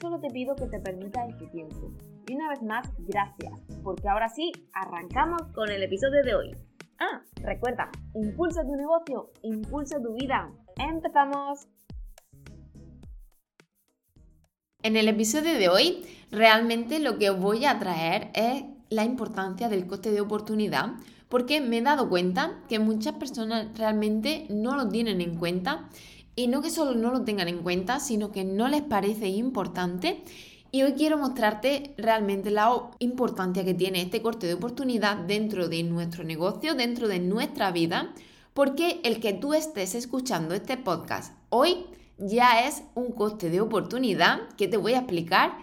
solo te pido que te permitas este tiempo. Y una vez más, gracias, porque ahora sí, arrancamos con el episodio de hoy. Ah, recuerda, impulsa tu negocio, impulsa tu vida. ¡Empezamos! En el episodio de hoy, realmente lo que os voy a traer es la importancia del coste de oportunidad, porque me he dado cuenta que muchas personas realmente no lo tienen en cuenta y no que solo no lo tengan en cuenta, sino que no les parece importante. Y hoy quiero mostrarte realmente la importancia que tiene este coste de oportunidad dentro de nuestro negocio, dentro de nuestra vida, porque el que tú estés escuchando este podcast hoy ya es un coste de oportunidad que te voy a explicar.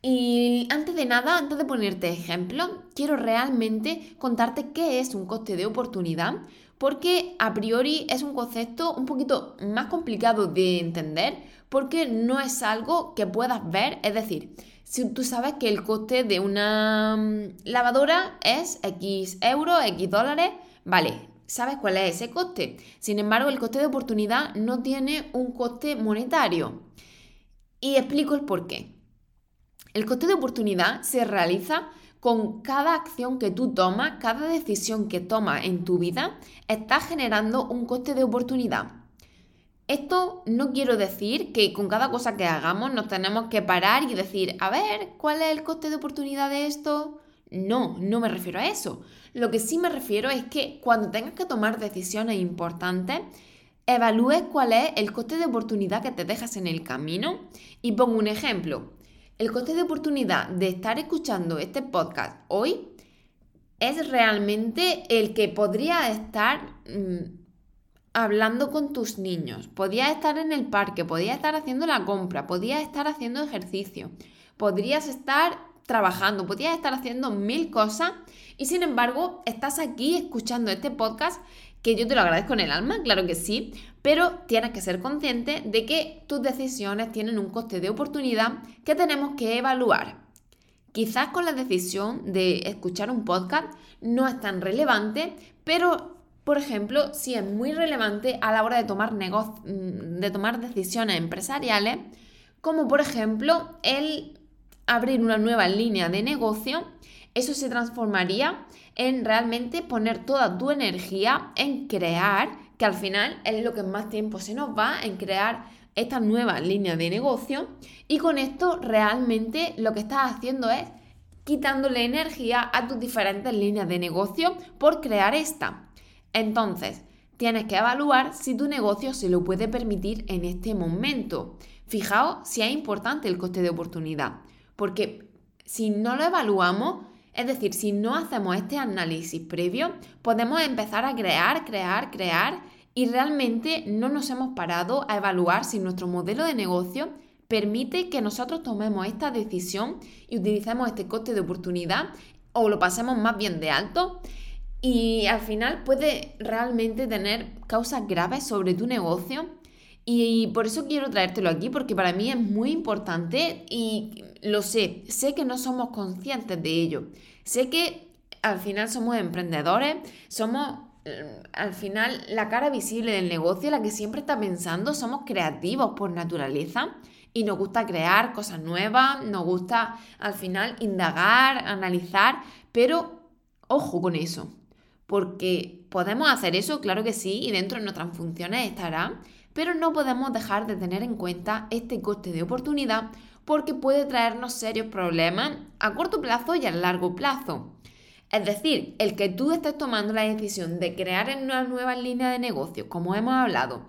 Y antes de nada, antes de ponerte ejemplo, quiero realmente contarte qué es un coste de oportunidad, porque a priori es un concepto un poquito más complicado de entender, porque no es algo que puedas ver, es decir, si tú sabes que el coste de una mm, lavadora es X euros, X dólares, vale, sabes cuál es ese coste. Sin embargo, el coste de oportunidad no tiene un coste monetario. Y explico el por qué. El coste de oportunidad se realiza con cada acción que tú tomas, cada decisión que tomas en tu vida, está generando un coste de oportunidad. Esto no quiero decir que con cada cosa que hagamos nos tenemos que parar y decir, a ver, ¿cuál es el coste de oportunidad de esto? No, no me refiero a eso. Lo que sí me refiero es que cuando tengas que tomar decisiones importantes, evalúes cuál es el coste de oportunidad que te dejas en el camino. Y pongo un ejemplo. El coste de oportunidad de estar escuchando este podcast hoy es realmente el que podría estar mm, hablando con tus niños, podías estar en el parque, podías estar haciendo la compra, podías estar haciendo ejercicio, podrías estar trabajando, podías estar haciendo mil cosas y sin embargo estás aquí escuchando este podcast que yo te lo agradezco en el alma, claro que sí, pero tienes que ser consciente de que tus decisiones tienen un coste de oportunidad que tenemos que evaluar. Quizás con la decisión de escuchar un podcast no es tan relevante, pero por ejemplo, sí es muy relevante a la hora de tomar, mm, de tomar decisiones empresariales, como por ejemplo el abrir una nueva línea de negocio, eso se transformaría en realmente poner toda tu energía en crear, que al final es lo que más tiempo se nos va, en crear esta nueva línea de negocio. Y con esto realmente lo que estás haciendo es quitándole energía a tus diferentes líneas de negocio por crear esta. Entonces, tienes que evaluar si tu negocio se lo puede permitir en este momento. Fijaos si es importante el coste de oportunidad. Porque si no lo evaluamos, es decir, si no hacemos este análisis previo, podemos empezar a crear, crear, crear y realmente no nos hemos parado a evaluar si nuestro modelo de negocio permite que nosotros tomemos esta decisión y utilicemos este coste de oportunidad o lo pasemos más bien de alto. Y al final puede realmente tener causas graves sobre tu negocio y por eso quiero traértelo aquí, porque para mí es muy importante y lo sé, sé que no somos conscientes de ello. Sé que al final somos emprendedores, somos eh, al final la cara visible del negocio, la que siempre está pensando, somos creativos por naturaleza y nos gusta crear cosas nuevas, nos gusta al final indagar, analizar, pero ojo con eso, porque podemos hacer eso, claro que sí, y dentro de nuestras funciones estará, pero no podemos dejar de tener en cuenta este coste de oportunidad porque puede traernos serios problemas a corto plazo y a largo plazo. Es decir, el que tú estés tomando la decisión de crear una nueva línea de negocio, como hemos hablado,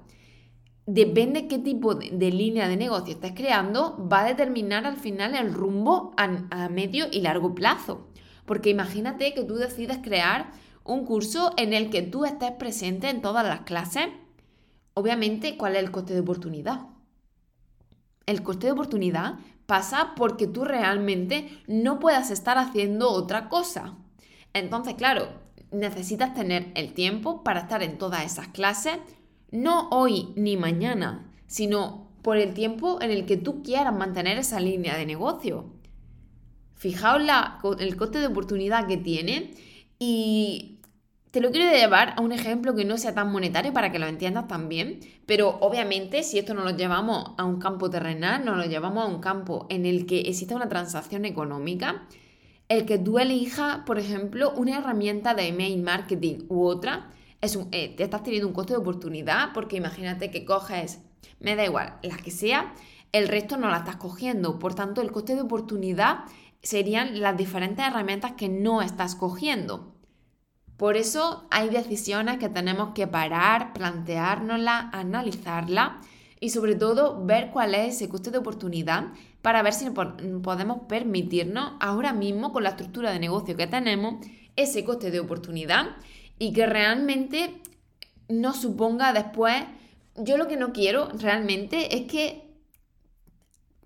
depende qué tipo de, línea de negocio estés creando, va a determinar al final el rumbo a, a medio y largo plazo. Porque imagínate que tú decides crear un curso en el que tú estés presente en todas las clases Obviamente, ¿cuál es el coste de oportunidad? El coste de oportunidad pasa porque tú realmente no puedas estar haciendo otra cosa. Entonces, claro, necesitas tener el tiempo para estar en todas esas clases, no hoy ni mañana, sino por el tiempo en el que tú quieras mantener esa línea de negocio. Fijaos el coste de oportunidad que tiene y te lo quiero llevar a un ejemplo que no sea tan monetario para que lo entiendas también, pero obviamente si esto no lo llevamos a un campo terrenal, no lo llevamos a un campo en el que exista una transacción económica, el que tú elijas, por ejemplo, una herramienta de email marketing u otra, es eh, te estás teniendo un coste de oportunidad porque imagínate que coges, me da igual, la que sea, el resto no la estás cogiendo. Por tanto, el coste de oportunidad serían las diferentes herramientas que no estás cogiendo. Por eso hay decisiones que tenemos que parar, planteárnoslas, analizarlas y sobre todo ver cuál es ese coste de oportunidad para ver si podemos permitirnos ahora mismo con la estructura de negocio que tenemos ese coste de oportunidad y que realmente no suponga después, yo lo que no quiero realmente es que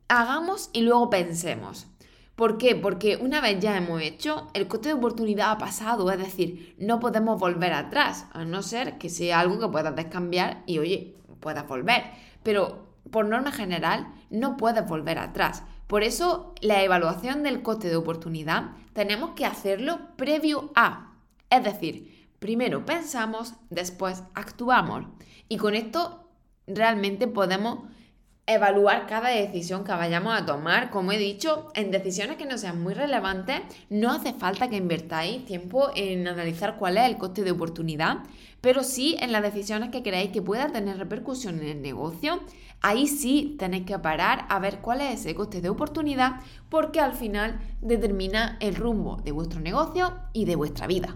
hagamos y luego pensemos. ¿Por qué? Porque una vez ya hemos hecho, el coste de oportunidad ha pasado, es decir, no podemos volver atrás, a no ser que sea algo que puedas descambiar y oye, puedas volver. Pero por norma general, no puedes volver atrás. Por eso, la evaluación del coste de oportunidad tenemos que hacerlo previo a. Es decir, primero pensamos, después actuamos. Y con esto realmente podemos evaluar cada decisión que vayamos a tomar. Como he dicho, en decisiones que no sean muy relevantes, no hace falta que invertáis tiempo en analizar cuál es el coste de oportunidad, pero sí en las decisiones que creáis que puedan tener repercusión en el negocio. Ahí sí tenéis que parar a ver cuál es ese coste de oportunidad, porque al final determina el rumbo de vuestro negocio y de vuestra vida.